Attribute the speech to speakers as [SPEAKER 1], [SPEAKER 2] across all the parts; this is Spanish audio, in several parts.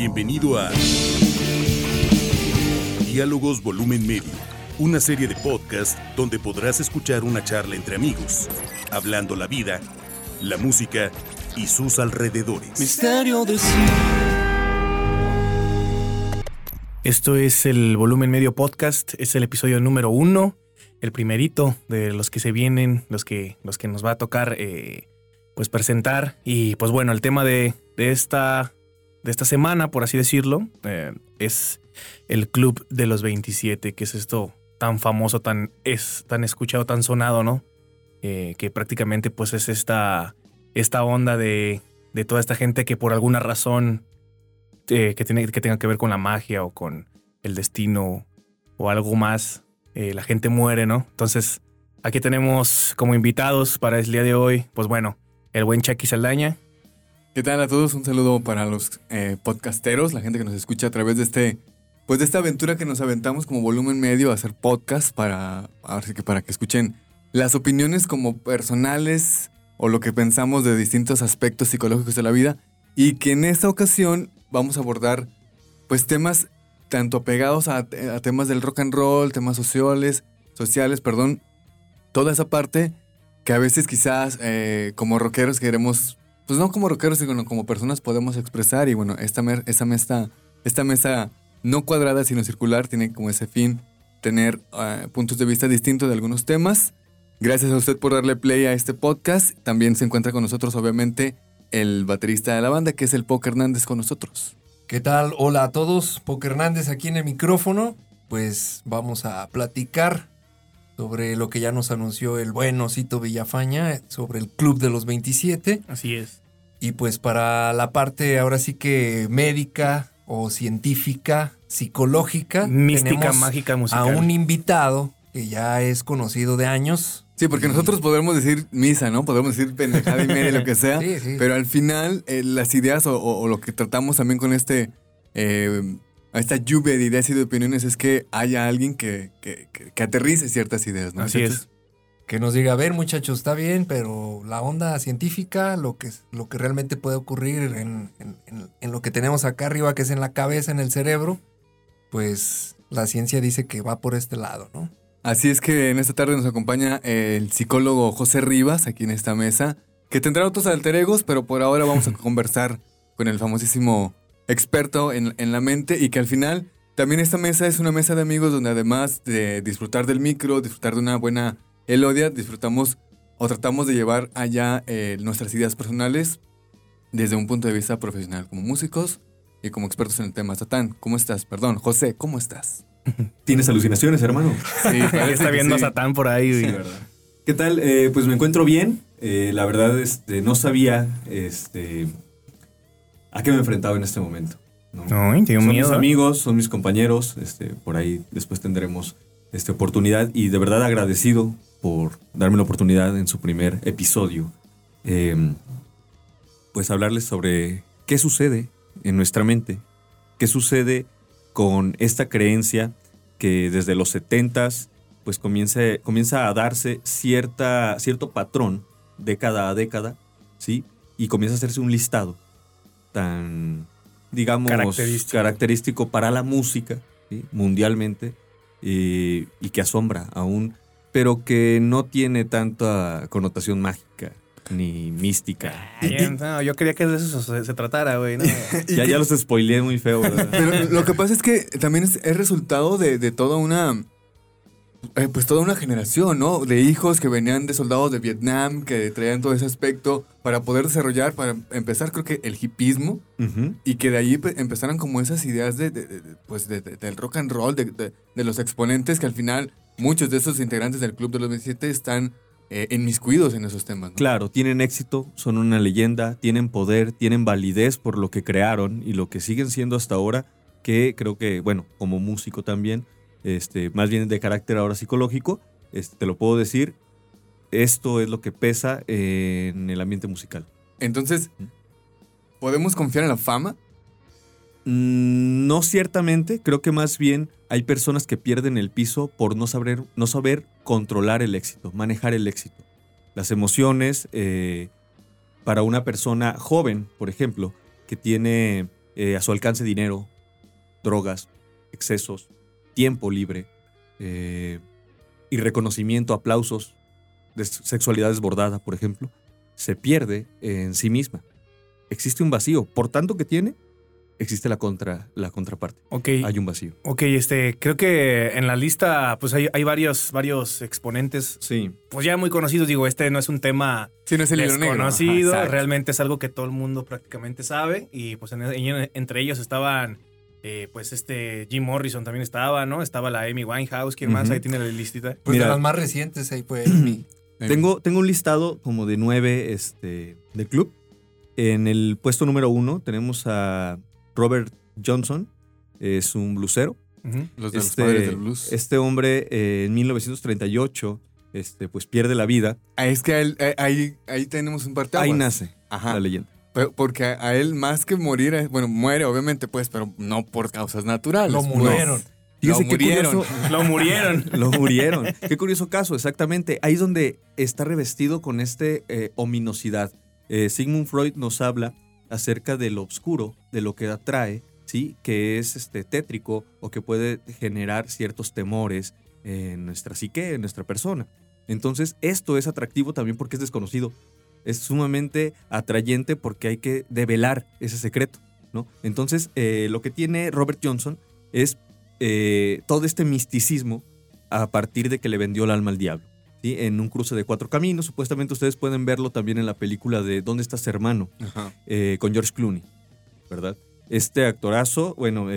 [SPEAKER 1] Bienvenido a Diálogos Volumen Medio, una serie de podcast donde podrás escuchar una charla entre amigos, hablando la vida, la música y sus alrededores.
[SPEAKER 2] Misterio de sí.
[SPEAKER 3] Esto es el volumen medio podcast, es el episodio número uno, el primerito de los que se vienen, los que, los que nos va a tocar eh, pues presentar. Y pues bueno, el tema de, de, esta, de esta semana, por así decirlo, eh, es el Club de los 27, que es esto tan famoso, tan, es, tan escuchado, tan sonado, ¿no? Eh, que prácticamente pues es esta, esta onda de, de toda esta gente que por alguna razón eh, que, tiene, que tenga que ver con la magia o con el destino o algo más, la gente muere, ¿no? Entonces, aquí tenemos como invitados para el día de hoy, pues bueno, el buen Chucky Saldaña.
[SPEAKER 4] ¿Qué tal a todos? Un saludo para los eh, podcasteros, la gente que nos escucha a través de este, pues de esta aventura que nos aventamos como volumen medio a hacer podcast para, ahora que para que escuchen las opiniones como personales o lo que pensamos de distintos aspectos psicológicos de la vida y que en esta ocasión vamos a abordar pues temas tanto pegados a, a, temas del rock and roll, temas sociales, sociales, perdón, toda esa parte que a veces quizás eh, como rockeros queremos, pues no como rockeros, sino como personas podemos expresar y bueno, esta, esa mesa, esta mesa no cuadrada sino circular tiene como ese fin tener uh, puntos de vista distintos de algunos temas. Gracias a usted por darle play a este podcast. También se encuentra con nosotros obviamente el baterista de la banda, que es el Poker Hernández con nosotros.
[SPEAKER 2] ¿Qué tal? Hola a todos, Poker Hernández aquí en el micrófono. Pues vamos a platicar sobre lo que ya nos anunció el buen Osito Villafaña, sobre el Club de los 27.
[SPEAKER 3] Así es.
[SPEAKER 2] Y pues para la parte ahora sí que médica o científica, psicológica,
[SPEAKER 3] mística, mágica, musical.
[SPEAKER 2] A un invitado que ya es conocido de años,
[SPEAKER 4] Sí, porque nosotros podemos decir misa, ¿no? Podemos decir pendejada y media, lo que sea.
[SPEAKER 2] Sí, sí.
[SPEAKER 4] Pero al final, eh, las ideas o, o, o, lo que tratamos también con este. Eh, esta lluvia de ideas y de opiniones es que haya alguien que, que, que, que aterrice ciertas ideas, ¿no?
[SPEAKER 3] Así es.
[SPEAKER 2] Que nos diga, a ver, muchachos, está bien, pero la onda científica, lo que, lo que realmente puede ocurrir en, en, en, en lo que tenemos acá arriba, que es en la cabeza, en el cerebro, pues la ciencia dice que va por este lado, ¿no?
[SPEAKER 4] Así es que en esta tarde nos acompaña el psicólogo José Rivas aquí en esta mesa, que tendrá otros alter egos, pero por ahora vamos a conversar con el famosísimo experto en, en, la mente y que al final también esta mesa es una mesa de amigos donde además de disfrutar del micro, disfrutar de una buena elodia, disfrutamos o tratamos de llevar allá eh, nuestras ideas personales desde un punto de vista profesional como músicos y como expertos en el tema. Satán, ¿cómo estás? Perdón, José, ¿cómo estás?
[SPEAKER 5] ¿Tienes alucinaciones, hermano?
[SPEAKER 4] Sí,
[SPEAKER 3] está viendo
[SPEAKER 4] sí.
[SPEAKER 3] a Satán por ahí.
[SPEAKER 5] Sí, ¿verdad? ¿Qué tal? Eh, pues me encuentro bien. Eh, la verdad, este, no sabía este, a qué me enfrentaba en este momento. No,
[SPEAKER 3] Ay, tengo
[SPEAKER 5] son
[SPEAKER 3] miedo.
[SPEAKER 5] mis amigos, son mis compañeros. Este, por ahí después tendremos esta oportunidad y de verdad agradecido por darme la oportunidad en su primer episodio. Eh, pues hablarles sobre qué sucede en nuestra mente, qué sucede con esta creencia que desde los 70s pues comienza, comienza a darse cierta, cierto patrón década a década, ¿sí? Y comienza a hacerse un listado tan, digamos,
[SPEAKER 3] Característico.
[SPEAKER 5] característico para la música, ¿sí? mundialmente, y, y que asombra aún, pero que no tiene tanta connotación mágica ni mística.
[SPEAKER 3] Ay, no, yo quería que de eso se, se tratara, güey. ¿no?
[SPEAKER 5] Ya, ya los spoileé muy feo, ¿verdad?
[SPEAKER 4] Pero lo que pasa es que también es, es resultado de, de, toda una. Eh, pues toda una generación, ¿no? De hijos que venían de soldados de Vietnam, que traían todo ese aspecto para poder desarrollar, para empezar, creo que el hipismo,
[SPEAKER 5] uh -huh.
[SPEAKER 4] y que de ahí empezaran como esas ideas de, de, de pues del rock and roll, de, los exponentes que al final muchos de esos integrantes del Club de los 27 están eh, inmiscuidos en esos temas. ¿no?
[SPEAKER 5] Claro, tienen éxito, son una leyenda, tienen poder, tienen validez por lo que crearon y lo que siguen siendo hasta ahora, que creo que, bueno, como músico también, este, más bien de carácter ahora psicológico, este, te lo puedo decir, esto es lo que pesa en el ambiente musical.
[SPEAKER 4] Entonces, ¿podemos confiar en la fama?
[SPEAKER 5] Mm, no ciertamente, creo que más bien hay personas que pierden el piso por no saber, no saber controlar el éxito, manejar el éxito. Las emociones, eh, para una persona joven, por ejemplo, que tiene eh, a su alcance dinero, drogas, excesos, tiempo libre eh, y reconocimiento, aplausos, de sexualidad desbordada, por ejemplo, se pierde en sí misma. Existe un vacío. Por tanto que tiene, existe la, contra, la contraparte.
[SPEAKER 3] Ok.
[SPEAKER 5] Hay un vacío.
[SPEAKER 3] Ok, este, creo que en la lista, pues hay, hay varios, varios exponentes,
[SPEAKER 5] Sí.
[SPEAKER 3] pues ya muy conocidos. Digo, este no es un tema
[SPEAKER 4] Sí, no es el libro negro.
[SPEAKER 3] desconocido,
[SPEAKER 4] Ajá,
[SPEAKER 3] realmente es algo que todo el mundo prácticamente sabe. Y pues en- en- entre ellos estaban, eh, pues este Jim Morrison también estaba, ¿no? Estaba la Amy Winehouse, ¿quién más? Ahí tiene la listita.
[SPEAKER 2] Pues
[SPEAKER 5] Mira.
[SPEAKER 2] de las más recientes ahí Amy.
[SPEAKER 4] Eh,
[SPEAKER 5] Tengo, tengo un listado como de nueve este, del club. En el puesto número uno tenemos a Robert Johnson. Es un blusero.
[SPEAKER 3] Ujú.
[SPEAKER 4] Los de los
[SPEAKER 5] Este-
[SPEAKER 4] padres del blues.
[SPEAKER 5] Este hombre eh, en 1938 este, pues pierde la vida.
[SPEAKER 4] Ah, es que a él- eh, ahí, ahí tenemos un parteaguas.
[SPEAKER 5] Ahí nace
[SPEAKER 4] Ajá.
[SPEAKER 5] la leyenda.
[SPEAKER 4] Pero- porque a, a él más que morir, eh, bueno, muere obviamente pues, pero no por causas naturales.
[SPEAKER 2] Lo
[SPEAKER 4] No.
[SPEAKER 2] murieron.
[SPEAKER 5] Fíjese
[SPEAKER 4] Lo murieron.
[SPEAKER 5] curioso.
[SPEAKER 3] Lo murieron.
[SPEAKER 5] Lo murieron. Qué curioso caso, exactamente. Ahí es donde está revestido con este eh, ominosidad. Eh, Sigmund Freud nos habla acerca de lo oscuro, de lo que atrae, ¿sí? Que es este, tétrico o que puede generar ciertos temores en nuestra psique, en nuestra persona. Entonces, esto es atractivo también porque es desconocido. Es sumamente atrayente porque hay que develar ese secreto, ¿no? Entonces, eh, lo que tiene Robert Johnson es eh, todo este misticismo a partir de que le vendió el alma al diablo. ¿sí? En un cruce de cuatro caminos. Supuestamente ustedes pueden verlo también en la película de ¿Dónde estás hermano?
[SPEAKER 4] Ajá.
[SPEAKER 5] eh, con George Clooney, ¿verdad? Este actorazo, bueno,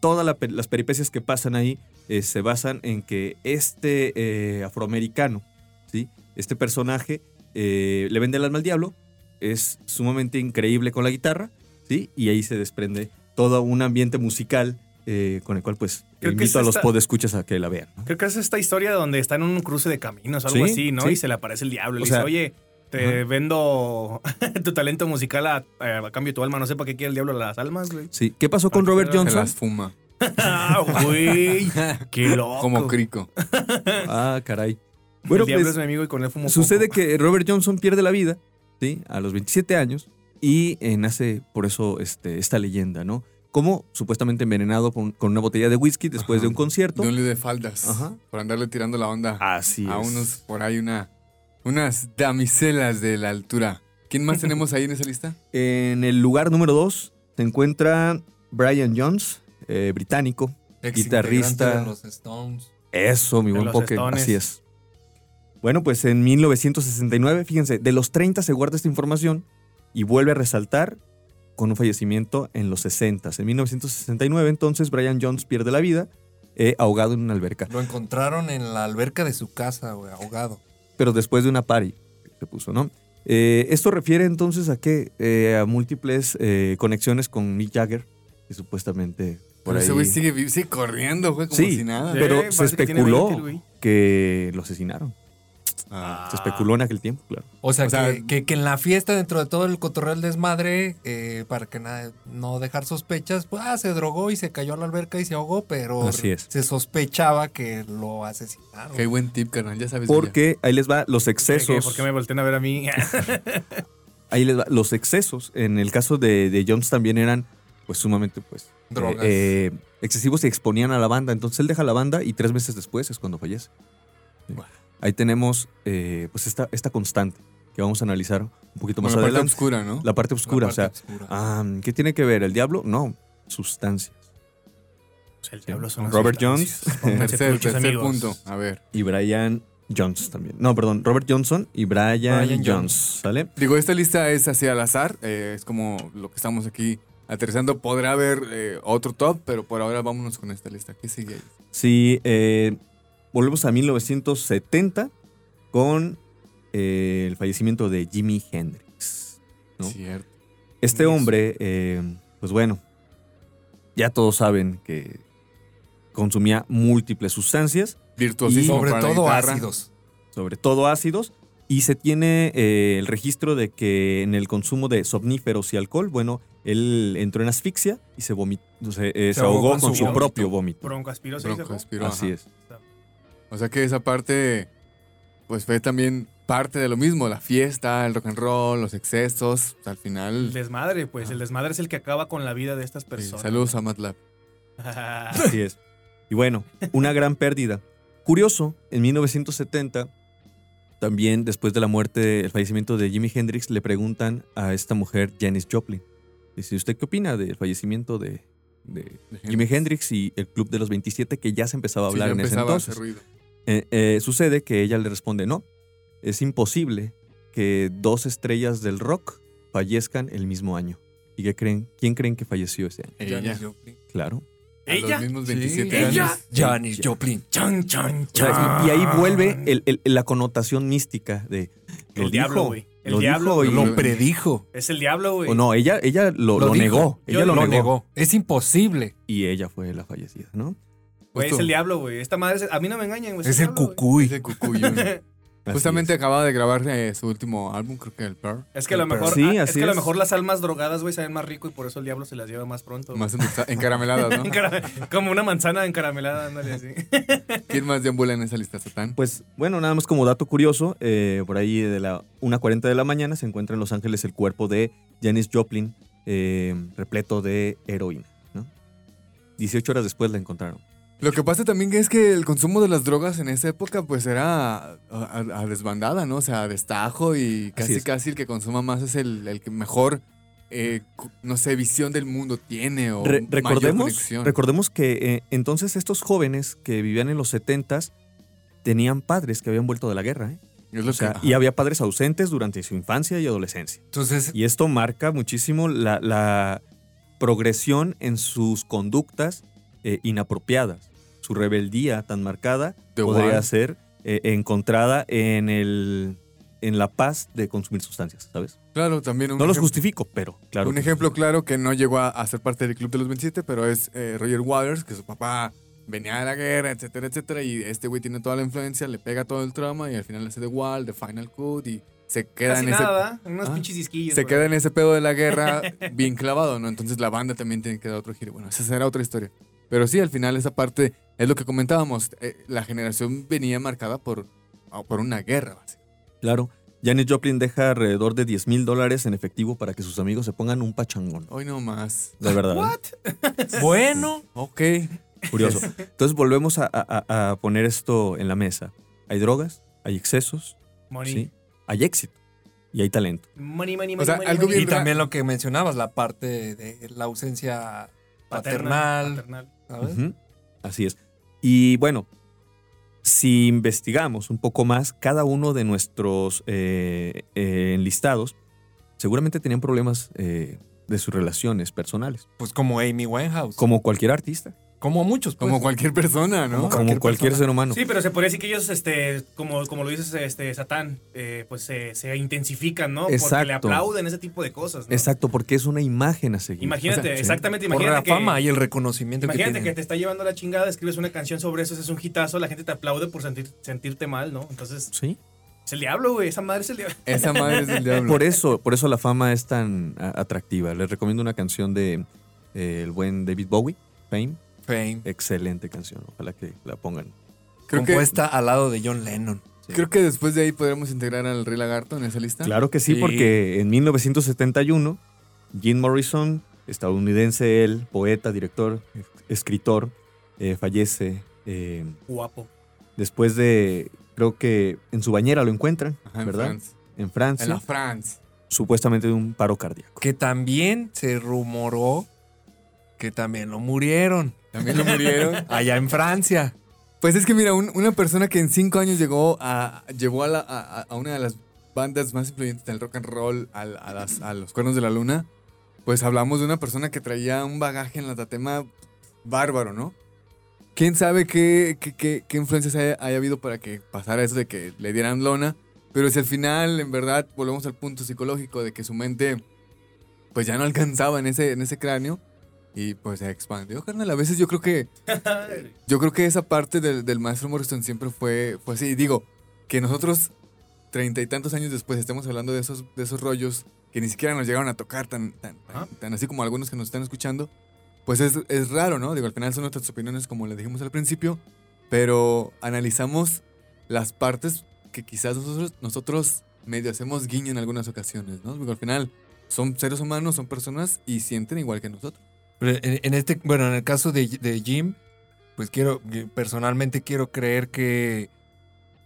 [SPEAKER 5] todas la las peripecias que pasan ahí se basan en que este afroamericano, ¿sí? Este personaje eh, le vende el alma al diablo, es sumamente increíble con la guitarra, ¿sí? Y ahí se desprende todo un ambiente musical eh, con el cual pues
[SPEAKER 3] Creo
[SPEAKER 5] invito a los
[SPEAKER 3] esta-
[SPEAKER 5] podescuchas a que la vean. ¿no?
[SPEAKER 3] Creo que es esta historia donde está en un cruce de caminos algo
[SPEAKER 5] Sí,
[SPEAKER 3] así, ¿no?
[SPEAKER 5] sí.
[SPEAKER 3] Y se le aparece el diablo. Le
[SPEAKER 5] O
[SPEAKER 3] dice, oye, te vendo tu talento musical a, a cambio de tu alma. No sé para qué quiere el diablo las almas, güey.
[SPEAKER 5] Sí. ¿Qué pasó con Robert
[SPEAKER 3] Se
[SPEAKER 5] Johnson?
[SPEAKER 4] las fuma.
[SPEAKER 3] Ah, güey. Qué loco.
[SPEAKER 4] Como crico.
[SPEAKER 5] Ah, caray.
[SPEAKER 3] Bueno,
[SPEAKER 5] Bueno,
[SPEAKER 3] el diablo
[SPEAKER 5] pues,
[SPEAKER 3] es mi amigo y con él fumo
[SPEAKER 5] Sucede
[SPEAKER 3] poco.
[SPEAKER 5] que Robert Johnson pierde la vida, ¿sí? A los 27 años y eh, nace por eso este, esta leyenda, ¿no? Como supuestamente envenenado con, con una botella de whisky después
[SPEAKER 4] Ajá.
[SPEAKER 5] de un concierto.
[SPEAKER 4] De un lío de faldas.
[SPEAKER 5] Ajá.
[SPEAKER 4] Por andarle tirando la onda
[SPEAKER 5] Así
[SPEAKER 4] a
[SPEAKER 5] es.
[SPEAKER 4] unos, por ahí, una, unas damiselas de la altura. ¿Quién más tenemos ahí en esa lista?
[SPEAKER 5] En el lugar número 2 se encuentra Brian Jones, eh, británico.
[SPEAKER 2] Ex
[SPEAKER 5] Guitarrista.
[SPEAKER 2] de los Stones.
[SPEAKER 5] Eso, mi
[SPEAKER 3] De
[SPEAKER 5] buen
[SPEAKER 3] los
[SPEAKER 5] poke.
[SPEAKER 3] Stones.
[SPEAKER 5] Así es. Bueno, pues en 1969, fíjense, de los 30 se guarda esta información y vuelve a resaltar con un fallecimiento en los 60. En 1969, entonces, Brian Jones pierde la vida eh, ahogado en una alberca.
[SPEAKER 2] Lo encontraron en la alberca de su casa, güey, ahogado.
[SPEAKER 5] Pero después de una party se puso, ¿no? Eh, esto refiere entonces a qué? Eh, a múltiples eh, conexiones con Mick Jagger, que supuestamente por
[SPEAKER 4] Pero
[SPEAKER 5] ahí...
[SPEAKER 4] ese güey sigue, corriendo, güey, como
[SPEAKER 5] Sí.
[SPEAKER 4] si nada.
[SPEAKER 3] Sí,
[SPEAKER 5] pero se
[SPEAKER 3] que
[SPEAKER 5] especuló
[SPEAKER 3] 20 el güey.
[SPEAKER 5] que lo asesinaron.
[SPEAKER 4] Ah.
[SPEAKER 5] Se especuló en aquel tiempo, claro.
[SPEAKER 2] O sea,
[SPEAKER 4] O sea,
[SPEAKER 2] que, que- que en la fiesta, dentro de todo el cotorreo del desmadre, eh, para que nada- no dejar sospechas, pues ah, se drogó y se cayó a la alberca y se ahogó, pero
[SPEAKER 5] Así es.
[SPEAKER 2] se sospechaba que lo asesinaron.
[SPEAKER 4] Qué buen tip, carnal. Ya sabes.
[SPEAKER 5] Porque ahí les va los excesos.
[SPEAKER 3] ¿Por qué me voltean a ver a mí?
[SPEAKER 5] Ahí les va los excesos. En el caso de, de Jones también eran, pues, sumamente, pues,
[SPEAKER 2] Drogas.
[SPEAKER 5] eh, eh, excesivos y exponían a la banda. Entonces él deja la banda y tres meses después es cuando fallece. Sí. Ahí tenemos, eh, pues, esta, esta constante que vamos a analizar un poquito más
[SPEAKER 4] Bueno, la parte
[SPEAKER 5] adelante.
[SPEAKER 4] oscura, ¿no?
[SPEAKER 5] La parte
[SPEAKER 2] La
[SPEAKER 5] oscura.
[SPEAKER 2] parte
[SPEAKER 5] o sea,
[SPEAKER 2] oscura.
[SPEAKER 5] ¿qué tiene que ver? ¿El diablo? No, sustancias.
[SPEAKER 3] O sea, el diablo son las
[SPEAKER 5] Robert
[SPEAKER 3] sustancias. Pónganse
[SPEAKER 4] Tercer, punto. A ver.
[SPEAKER 5] Y Brian Jones también. No, perdón, Robert Johnson y Brian,
[SPEAKER 2] Brian
[SPEAKER 5] Jones.
[SPEAKER 2] Jones.
[SPEAKER 5] ¿Sale?
[SPEAKER 4] Digo, esta lista es así al azar. eh, es como lo que estamos aquí aterrizando. Podrá haber eh, otro top, pero por ahora vámonos con esta lista. ¿Qué sigue ahí?
[SPEAKER 5] Sí, eh, volvemos a 1970 con eh, el fallecimiento de Jimi Hendrix. ¿no?
[SPEAKER 4] Cierto.
[SPEAKER 5] Este hombre, eh, pues bueno, ya todos saben que consumía múltiples sustancias,
[SPEAKER 4] Virtuosísimo
[SPEAKER 2] Sobre
[SPEAKER 4] para
[SPEAKER 2] todo
[SPEAKER 4] guitarra.
[SPEAKER 2] ácidos.
[SPEAKER 5] sobre todo ácidos, y se tiene eh, el registro de que en el consumo de somníferos y alcohol, bueno, él entró en asfixia y se, vomi- se, eh, se ahogó con su
[SPEAKER 2] vómito.
[SPEAKER 5] propio vómito.
[SPEAKER 3] Broncoaspirosis.
[SPEAKER 4] Broncoaspiró,
[SPEAKER 5] Así
[SPEAKER 4] ajá.
[SPEAKER 5] es.
[SPEAKER 4] O sea que esa parte, pues fue también parte de lo mismo, la fiesta, el rock and roll, los excesos, al
[SPEAKER 3] El
[SPEAKER 4] final...
[SPEAKER 3] desmadre, pues. El desmadre es el que acaba con la vida de estas
[SPEAKER 4] sí,
[SPEAKER 3] personas.
[SPEAKER 4] saludos a MATLAB.
[SPEAKER 5] Así es. Y bueno, una gran pérdida. Curioso, en 1970, también después de la muerte, el fallecimiento de Jimi Hendrix, le preguntan a esta mujer, Janis Joplin. Dice, ¿usted qué opina del fallecimiento de, de Jimi Hendrix y el Club de los 27 que ya se empezaba a
[SPEAKER 4] Sí,
[SPEAKER 5] hablar
[SPEAKER 4] ya
[SPEAKER 5] en ese
[SPEAKER 4] empezaba a
[SPEAKER 5] entonces?
[SPEAKER 4] hacer ruido.
[SPEAKER 5] Eh, eh, sucede que ella le responde, no, es imposible que dos estrellas del rock fallezcan el mismo año. ¿Y qué creen? ¿Quién creen que falleció ese año?
[SPEAKER 4] Ella.
[SPEAKER 5] Claro.
[SPEAKER 4] a los
[SPEAKER 3] ¿Ella?
[SPEAKER 4] mismos
[SPEAKER 2] Sí,
[SPEAKER 4] 27
[SPEAKER 3] ¿ella?
[SPEAKER 4] años.
[SPEAKER 2] Janis Joplin.
[SPEAKER 3] Chan, chan, chan.
[SPEAKER 5] y, ahí vuelve el- el- la connotación mística de... Lo
[SPEAKER 3] El diablo, güey. El
[SPEAKER 5] lo
[SPEAKER 3] diablo,
[SPEAKER 5] dijo
[SPEAKER 2] Lo predijo.
[SPEAKER 3] Es el diablo, güey.
[SPEAKER 5] o no, ella, ella lo,
[SPEAKER 2] Lo
[SPEAKER 5] lo negó. Ella lo,
[SPEAKER 3] lo
[SPEAKER 5] negó.
[SPEAKER 2] negó. Es imposible.
[SPEAKER 5] Y ella fue la fallecida, ¿no?
[SPEAKER 3] Güey, es el diablo, güey. Esta madre, es- a mí no me engañan, güey.
[SPEAKER 2] Es el
[SPEAKER 3] diablo,
[SPEAKER 2] cucuy.
[SPEAKER 4] Ese cucuyo.
[SPEAKER 5] Así
[SPEAKER 4] Justamente
[SPEAKER 5] es.
[SPEAKER 4] acaba de grabar eh, su último álbum, creo que el Pearl.
[SPEAKER 3] Es que a lo mejor,
[SPEAKER 5] sí,
[SPEAKER 3] ah, es que a lo
[SPEAKER 5] es.
[SPEAKER 3] mejor las almas drogadas, güey, saben más rico y por eso el diablo se las lleva más pronto.
[SPEAKER 4] Más encarameladas, ¿no?
[SPEAKER 3] Como una manzana encaramelada, ándale así.
[SPEAKER 4] ¿Quién más deambula en esa lista, Satán?
[SPEAKER 5] Pues bueno, nada más como dato curioso, eh, por ahí de la 1.40 de la mañana se encuentra en Los Ángeles el cuerpo de Janis Joplin eh, repleto de heroína. ¿no? 18 horas después la encontraron.
[SPEAKER 4] Lo que pasa también es que el consumo de las drogas en esa época pues era a, a- a desbandada, ¿no? O sea, a destajo y casi casi el que consuma más es el, el que mejor, eh, no sé, visión del mundo tiene o
[SPEAKER 5] Re-
[SPEAKER 4] mayor
[SPEAKER 5] recordemos, recordemos que eh, entonces estos jóvenes que vivían en los 70s tenían padres que habían vuelto de la guerra. ¿eh?
[SPEAKER 4] Es
[SPEAKER 5] O sea,
[SPEAKER 4] que-
[SPEAKER 5] y había padres ausentes durante su infancia y adolescencia.
[SPEAKER 2] Entonces,
[SPEAKER 5] Y esto marca muchísimo la, la progresión en sus conductas eh, inapropiadas. Su rebeldía tan marcada
[SPEAKER 4] The
[SPEAKER 5] podría ser eh, encontrada en, el, en la paz de consumir sustancias, ¿sabes?
[SPEAKER 4] Claro, también un
[SPEAKER 5] No los
[SPEAKER 4] ejemplo-
[SPEAKER 5] justifico, pero claro.
[SPEAKER 4] un ejemplo claro que no llegó a, a ser parte del Club de los 27, pero es eh, Roger Waters, que su papá venía de la guerra, etcétera, etcétera, y este güey tiene toda la influencia, le pega todo el trauma y al final hace The Wall, The Final Cut y se queda
[SPEAKER 3] Casi
[SPEAKER 4] en ese...
[SPEAKER 3] nada, unos
[SPEAKER 4] Ah.
[SPEAKER 3] pinches disquillos.
[SPEAKER 4] se queda
[SPEAKER 3] ahí.
[SPEAKER 4] en ese pedo de la guerra bien clavado, ¿no? Entonces la banda también tiene que dar otro giro. Bueno, esa será otra historia. Pero sí, al final esa parte es lo que comentábamos. eh, la generación venía marcada por, ah, por una guerra. básicamente.
[SPEAKER 5] Claro. Janis Joplin deja alrededor de 10 mil dólares en efectivo para que sus amigos se pongan un pachangón.
[SPEAKER 4] Hoy no más.
[SPEAKER 5] De verdad. ¿eh?
[SPEAKER 2] bueno,
[SPEAKER 4] Ok.
[SPEAKER 5] Curioso. Entonces volvemos a, a- a poner esto en la mesa. Hay drogas, hay excesos,
[SPEAKER 3] Money.
[SPEAKER 5] ¿sí? hay éxito y hay talento.
[SPEAKER 3] Money, money,
[SPEAKER 4] O
[SPEAKER 3] money,
[SPEAKER 4] sea,
[SPEAKER 3] money,
[SPEAKER 4] algo
[SPEAKER 3] money.
[SPEAKER 2] y también lo que mencionabas, la parte de la ausencia
[SPEAKER 3] Paterna,
[SPEAKER 2] paternal,
[SPEAKER 3] paternal.
[SPEAKER 2] ¿sabes?
[SPEAKER 5] Ujú, Así es. Y bueno, si investigamos un poco más, cada uno de nuestros eh, eh, enlistados seguramente tenían problemas eh, de sus relaciones personales,
[SPEAKER 2] Pues como Amy Winehouse.
[SPEAKER 5] como cualquier artista,
[SPEAKER 2] Como muchos, pues.
[SPEAKER 4] Como cualquier persona, ¿no?
[SPEAKER 2] Como cualquier
[SPEAKER 5] ser humano.
[SPEAKER 3] Sí, pero se podría decir que ellos, este, como, como lo dices, este, Satán, eh, pues se, se intensifican, ¿no? Porque le
[SPEAKER 5] Exacto.
[SPEAKER 3] aplauden ese tipo de cosas, ¿no?
[SPEAKER 5] Exacto, porque es una imagen a seguir.
[SPEAKER 3] Imagínate,
[SPEAKER 5] O sea, sí.
[SPEAKER 3] exactamente,
[SPEAKER 2] por
[SPEAKER 3] imagínate
[SPEAKER 2] la
[SPEAKER 3] que,
[SPEAKER 2] fama y el reconocimiento
[SPEAKER 3] imagínate que,
[SPEAKER 2] tienen.
[SPEAKER 3] te está llevando la chingada, escribes una canción sobre eso, es un hitazo, la gente te aplaude por sentir, sentirte mal, ¿no? Entonces,
[SPEAKER 5] Sí.
[SPEAKER 3] es el diablo, güey, esa madre es el diablo.
[SPEAKER 4] Esa madre es del diablo.
[SPEAKER 5] Por eso, por eso la fama es tan a- atractiva. Les recomiendo una canción de eh, el buen David Bowie, Fame.
[SPEAKER 2] Fame.
[SPEAKER 5] Excelente canción. Ojalá que la pongan.
[SPEAKER 4] creo, que,
[SPEAKER 2] compuesta al lado de John Lennon.
[SPEAKER 5] Sí.
[SPEAKER 4] creo que después de ahí podremos integrar al Rey Lagarto en esa lista.
[SPEAKER 5] Claro que sí,
[SPEAKER 2] Sí.
[SPEAKER 5] porque en 1971, Jim Morrison, estadounidense él, poeta, director, escritor, eh, fallece eh,
[SPEAKER 3] Guapo.
[SPEAKER 5] después de, creo que en su bañera lo encuentran,
[SPEAKER 4] Ajá, en
[SPEAKER 5] ¿verdad?
[SPEAKER 4] France.
[SPEAKER 5] En Francia,
[SPEAKER 4] En la France.
[SPEAKER 5] supuestamente de un paro cardíaco.
[SPEAKER 2] Que también se rumoró que también lo murieron.
[SPEAKER 4] También lo murieron.
[SPEAKER 2] Allá en Francia.
[SPEAKER 4] Pues es que mira, un- una persona que en cinco años llegó a, llevó a, la- a- a una de las bandas más influyentes del rock and roll a, las- a los cuernos de la luna, pues hablamos de una persona que traía un bagaje en la tatema bárbaro, ¿no? ¿Quién sabe qué, qué, qué- qué influencias haya, haya habido para que pasara eso de que le dieran lona? Pero si al final, en verdad, volvemos al punto psicológico de que su mente pues ya no alcanzaba en ese, en ese cráneo y pues se expandió, carnal. A veces yo creo que yo creo que esa parte del, del maestro Morrison siempre fue, fue así. Digo, que nosotros, treinta y tantos años después, estemos hablando de esos, de esos rollos que ni siquiera nos llegaron a tocar tan, tan,
[SPEAKER 3] Ajá.
[SPEAKER 4] tan así como algunos que nos están escuchando, pues es, es raro, ¿no? Digo, al final son nuestras opiniones como le dijimos al principio, pero analizamos las partes que quizás nosotros, nosotros medio hacemos guiño en algunas ocasiones, ¿no? Porque al final son seres humanos, son personas y sienten igual que nosotros.
[SPEAKER 2] En, en este, bueno, en el caso de, de Jim, pues quiero, personalmente quiero creer que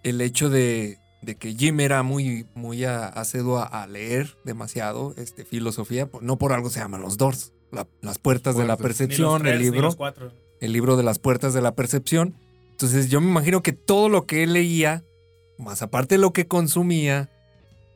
[SPEAKER 2] el hecho de, de que Jim era muy, muy a- aceduo a, a leer demasiado este, filosofía, no por algo se llaman los Doors, la- las puertas de la percepción,
[SPEAKER 3] tres,
[SPEAKER 2] el libro. el libro de las puertas de la percepción. Entonces yo me imagino que todo lo que él leía, más aparte de lo que consumía,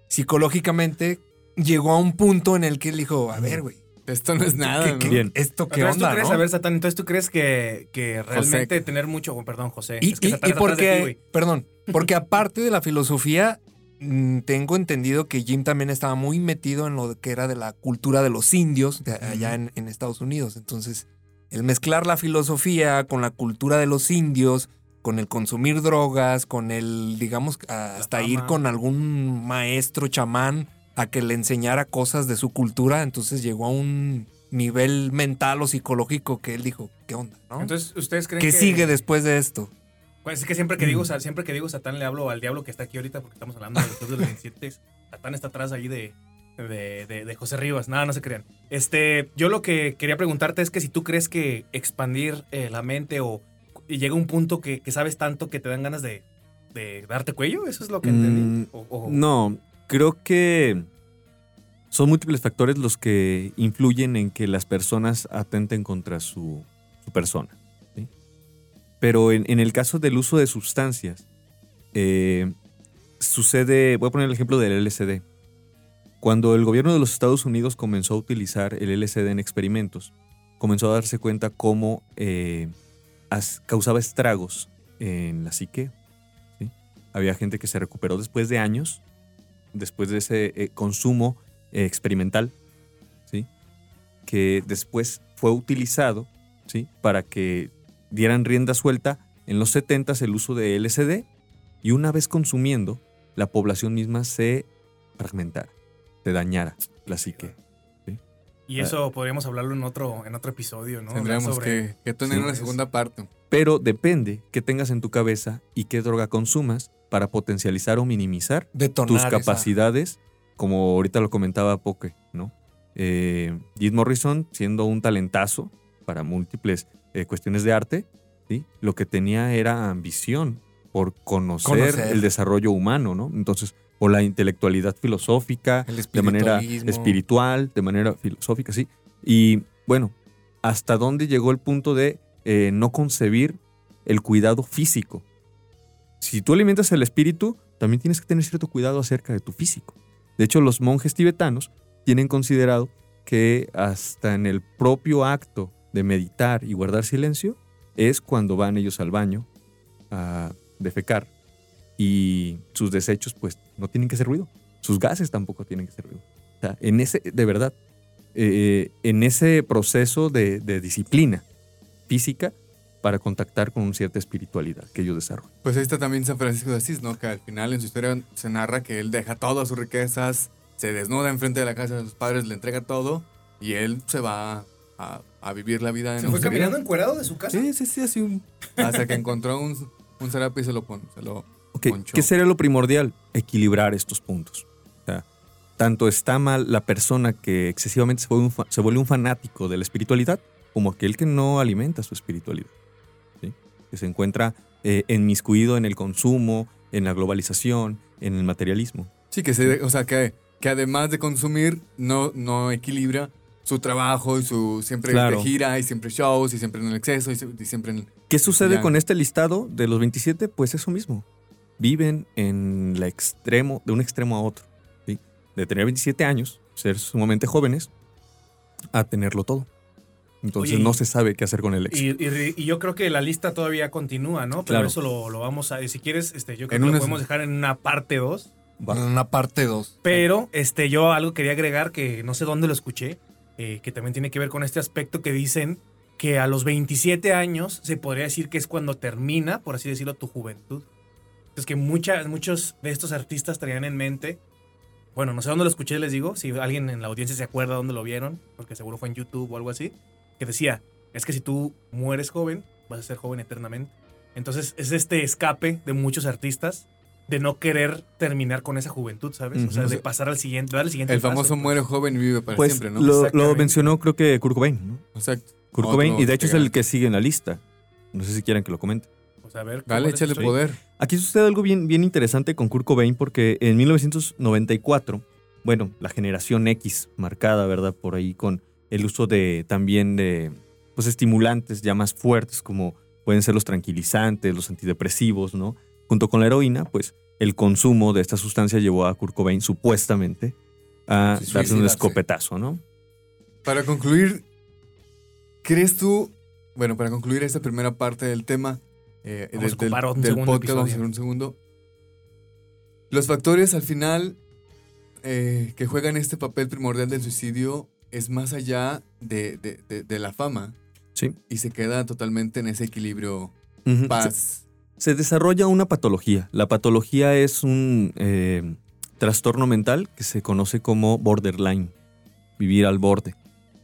[SPEAKER 2] psicológicamente llegó a un punto en el que él dijo, a ver, güey,
[SPEAKER 4] Esto no es nada,
[SPEAKER 2] ¿qué-
[SPEAKER 4] ¿no?
[SPEAKER 2] qué-
[SPEAKER 5] Bien.
[SPEAKER 2] ¿esto qué
[SPEAKER 3] Entonces,
[SPEAKER 2] onda?
[SPEAKER 3] ¿tú crees,
[SPEAKER 2] no?
[SPEAKER 3] a ver, Satán, entonces tú crees que, que realmente
[SPEAKER 4] José.
[SPEAKER 3] tener mucho, perdón, José,
[SPEAKER 2] Y,
[SPEAKER 3] es que
[SPEAKER 2] y-
[SPEAKER 3] Satán
[SPEAKER 2] y
[SPEAKER 3] está atrás de ti,
[SPEAKER 2] porque, perdón, porque aparte de la filosofía, mm, tengo entendido que Jim también estaba muy metido en lo que era de la cultura de los indios de allá en, en Estados Unidos. Entonces, el mezclar la filosofía con la cultura de los indios, con el consumir drogas, con el, digamos, hasta ir con algún maestro chamán a que le enseñara cosas de su cultura, entonces llegó a un nivel mental o psicológico que él dijo, ¿qué onda? ¿no?
[SPEAKER 3] Entonces, ¿ustedes creen
[SPEAKER 2] ¿Qué
[SPEAKER 3] que
[SPEAKER 2] sigue después de esto?
[SPEAKER 3] Pues es que siempre que digo, sa- siempre que digo Satán le hablo al diablo que está aquí ahorita porque estamos hablando de los 27. Satán está atrás ahí de, de, de- de José Rivas. Nada, no se crean. Este, yo lo que quería preguntarte es que si tú crees que expandir eh, la mente o llega un punto que, que sabes tanto que te dan ganas de, darte cuello, eso es lo que entendí.
[SPEAKER 5] Mm,
[SPEAKER 3] O- o-
[SPEAKER 5] No, creo que son múltiples factores los que influyen en que las personas atenten contra su, persona. Pero en, el caso del uso de sustancias, eh, sucede, voy a poner el ejemplo del LSD. Cuando el gobierno de los Estados Unidos comenzó a utilizar el LSD en experimentos, comenzó a darse cuenta cómo eh, causaba estragos en la psique. Había gente que se recuperó después de años, después de ese eh, consumo eh, experimental, ¿sí? que después fue utilizado ¿sí? para que dieran rienda suelta en los 70 el uso de LSD y una vez consumiendo, la población misma se fragmentara, se dañara la psique.
[SPEAKER 3] y eso podríamos hablarlo en otro, en otro episodio, ¿no?
[SPEAKER 4] Tendríamos
[SPEAKER 3] sobre-
[SPEAKER 4] que, que tener
[SPEAKER 5] Sí.
[SPEAKER 4] una segunda parte.
[SPEAKER 5] Pero depende qué tengas en tu cabeza y qué droga consumas para potencializar o minimizar
[SPEAKER 2] Detonar
[SPEAKER 5] tus
[SPEAKER 2] esa-
[SPEAKER 5] capacidades, como ahorita lo comentaba Poke, ¿no? Eh, Jim Morrison, siendo un talentazo para múltiples eh, cuestiones de arte, ¿sí? lo que tenía era ambición por conocer,
[SPEAKER 2] Conocer.
[SPEAKER 5] el desarrollo humano, ¿no? Entonces, o la intelectualidad filosófica, de manera espiritual, de manera filosófica, sí. Y bueno, hasta dónde llegó el punto de eh, no concebir el cuidado físico. Si tú alimentas el espíritu, también tienes que tener cierto cuidado acerca de tu físico. De hecho, los monjes tibetanos tienen considerado que hasta en el propio acto de meditar y guardar silencio es cuando van ellos al baño a defecar y sus desechos pues no tienen que hacer ruido. Sus gases tampoco tienen que hacer ruido. En ese, de verdad, eh, en ese proceso de disciplina física para contactar con una cierta espiritualidad que ellos desarrollan.
[SPEAKER 4] Pues ahí está también San Francisco de Asís, ¿no? Que al final en su historia se narra que él deja todas sus riquezas, se desnuda enfrente de la casa de sus padres, le entrega todo y él se va a, a vivir la vida en
[SPEAKER 3] ¿Se fue caminando encuerado de su casa?
[SPEAKER 4] Sí, sí, sí, así un... Hasta que encontró un, un y se lo pone, se lo
[SPEAKER 5] Ok,
[SPEAKER 4] ponchó.
[SPEAKER 5] ¿Qué sería lo primordial? Equilibrar estos puntos. O sea, tanto está mal la persona que excesivamente se vuelve un, se vuelve un fanático de la espiritualidad, como aquel que no alimenta su espiritualidad. Que se encuentra eh, enmiscuido en el consumo, en la globalización, en el materialismo.
[SPEAKER 4] Sí, que se, o sea, que, que además de consumir, no, no equilibra su trabajo y su siempre
[SPEAKER 5] Claro.
[SPEAKER 4] de gira y siempre shows y siempre en el exceso y, siempre en...
[SPEAKER 5] ¿Qué sucede
[SPEAKER 4] Ya.
[SPEAKER 5] con este listado de los 27? Pues eso mismo. Viven en la extremo, de un extremo a otro. ¿sí? De tener 27 años, ser sumamente jóvenes, a tenerlo todo. Entonces
[SPEAKER 3] Oye,
[SPEAKER 5] no se sabe qué hacer con el éxito.
[SPEAKER 3] Y, y- y yo creo que la lista todavía continúa, ¿no? Pero
[SPEAKER 5] Claro.
[SPEAKER 3] eso lo, lo vamos a. Si quieres, este, yo creo
[SPEAKER 4] En
[SPEAKER 3] que lo podemos dejar en una parte 2.
[SPEAKER 5] Va.
[SPEAKER 2] En una parte 2.
[SPEAKER 3] Pero este, yo algo quería agregar que no sé dónde lo escuché, eh, que también tiene que ver con este aspecto que dicen que a los 27 años se podría decir que es cuando termina, por así decirlo, tu juventud. Entonces que muchas, muchos de estos artistas traían en mente, bueno, no sé dónde lo escuché, les digo, si alguien en la audiencia se acuerda dónde lo vieron, porque seguro fue en YouTube o algo así, que decía, es que si tú mueres joven, vas a ser joven eternamente. Entonces es este escape de muchos artistas de no querer terminar con esa juventud, ¿sabes? O sea, de pasar al siguiente, dar el siguiente
[SPEAKER 4] El
[SPEAKER 3] paso,
[SPEAKER 4] famoso muere joven y vive para
[SPEAKER 5] Pues
[SPEAKER 4] siempre, ¿no?
[SPEAKER 5] lo, mencionó creo que Kurt Cobain, ¿no?
[SPEAKER 4] Exacto.
[SPEAKER 5] Kurt
[SPEAKER 4] Otro
[SPEAKER 5] Cobain, y de hecho es el que sigue en la lista. No sé si quieren que lo comente.
[SPEAKER 3] Pues a ver,
[SPEAKER 4] Dale,
[SPEAKER 3] ¿cuál es
[SPEAKER 4] échale poder.
[SPEAKER 5] Aquí sucede algo bien, bien interesante con Kurt Cobain porque en 1994, bueno, la generación X marcada, ¿verdad? Por ahí con el uso de también de pues, estimulantes ya más fuertes como pueden ser los tranquilizantes, los antidepresivos, ¿no? Junto con la heroína, pues el consumo de esta sustancia llevó a Kurt Cobain supuestamente a
[SPEAKER 4] Sí,
[SPEAKER 5] darse un escopetazo, ¿no?
[SPEAKER 4] Para concluir, ¿crees tú, bueno, para concluir esta primera parte del tema eh,
[SPEAKER 3] Vamos a
[SPEAKER 4] del,
[SPEAKER 3] ocupar un
[SPEAKER 4] del
[SPEAKER 3] segundo
[SPEAKER 4] podcast, vamos a un segundo, los factores al final eh, que juegan este papel primordial del suicidio es más allá de, de- de- de la fama
[SPEAKER 5] Sí.
[SPEAKER 4] y se queda totalmente en ese equilibrio paz.
[SPEAKER 5] Se desarrolla una patología. La patología es un eh, trastorno mental que se conoce como borderline, vivir al borde.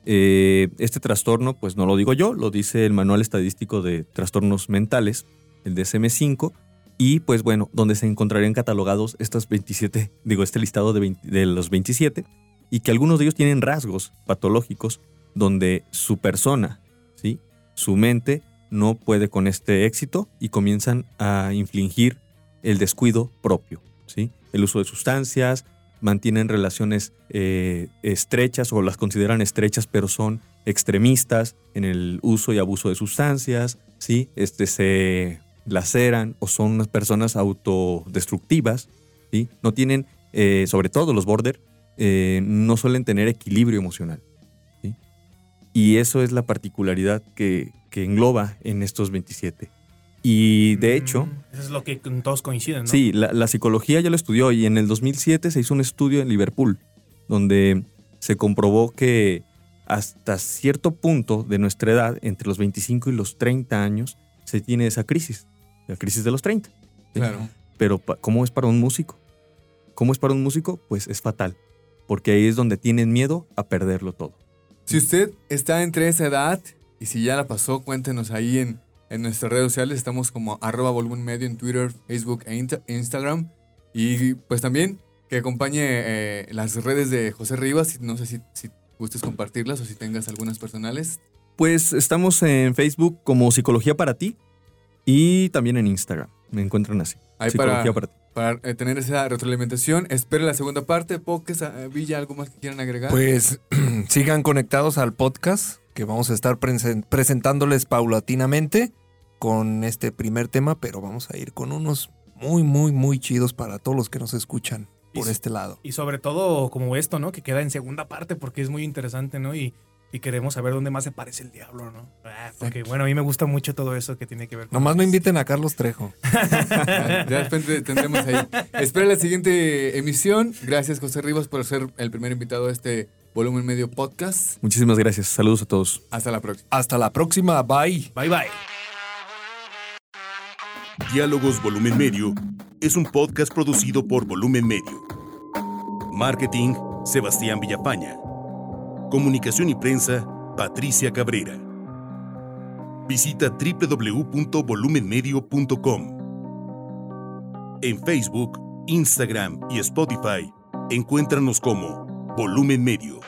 [SPEAKER 5] Eh, este trastorno, pues no lo digo yo, lo dice el Manual Estadístico de Trastornos Mentales, el DSM-5, y pues bueno, donde se encontrarían catalogados estas 27, digo, este listado de, 20 de los 27, y que algunos de ellos tienen rasgos patológicos donde su persona, ¿sí? su mente, no puede con este éxito y comienzan a infligir el descuido propio, ¿sí? El uso de sustancias, mantienen relaciones eh, estrechas o las consideran estrechas, pero son extremistas en el uso y abuso de sustancias, ¿sí? Este, se laceran o son unas personas autodestructivas, ¿sí? No tienen, eh, sobre todo los border, eh, no suelen tener equilibrio emocional. ¿sí? Y eso es la particularidad que, que engloba en estos 27. Y de hecho,
[SPEAKER 3] Mm, Eso es lo que todos coinciden, ¿no?
[SPEAKER 5] sí, la, la psicología ya lo estudió y en el 2007 se hizo un estudio en Liverpool donde se comprobó que hasta cierto punto de nuestra edad, entre los 25 y los 30 años, se tiene esa crisis, la crisis de los 30. ¿sí?
[SPEAKER 4] Claro.
[SPEAKER 5] Pero ¿cómo es para un músico? ¿Cómo es para un músico? Pues es fatal, porque ahí es donde tienen miedo a perderlo todo.
[SPEAKER 4] Si usted está entre esa edad y si ya la pasó, cuéntenos ahí en, en nuestras redes sociales. Estamos como arroba volumen medio en Twitter, Facebook e Insta- Instagram. Y pues también que acompañe eh, las redes de José Rivas. No sé si, si gustes compartirlas o si tengas algunas personales.
[SPEAKER 5] Pues estamos en Facebook como Psicología para ti y también en Instagram. Me encuentran así.
[SPEAKER 4] Ahí para,
[SPEAKER 5] para ti.
[SPEAKER 4] para eh, tener esa retroalimentación. Espere la segunda parte. Poques, eh, Villa, ¿algo más que quieran agregar?
[SPEAKER 2] Pues sigan conectados al podcast que vamos a estar presen- presentándoles paulatinamente con este primer tema, pero vamos a ir con unos muy, muy, muy chidos para todos los que nos escuchan por este lado.
[SPEAKER 3] Y sobre todo como esto, ¿no? Que queda en segunda parte porque es muy interesante, ¿no? Y, y queremos saber dónde más se parece el diablo, ¿no? Ah, porque bueno, a mí me gusta mucho todo eso que tiene que ver con...
[SPEAKER 2] Nomás no inviten a Carlos Trejo.
[SPEAKER 4] Ya de repente tendremos ahí. Espera la siguiente emisión. Gracias, José Rivas, por ser el primer invitado a este volumen medio podcast.
[SPEAKER 5] Muchísimas gracias. Saludos a todos.
[SPEAKER 4] Hasta la próxima.
[SPEAKER 2] Hasta la próxima. Bye.
[SPEAKER 3] Bye bye.
[SPEAKER 1] Diálogos Volumen Medio es un podcast producido por Volumen Medio. Marketing, Sebastián Villapaña. Comunicación y prensa, Patricia Cabrera. Visita www.volumenmedio.com. En Facebook, Instagram y Spotify, encuéntranos como Volumen Medio.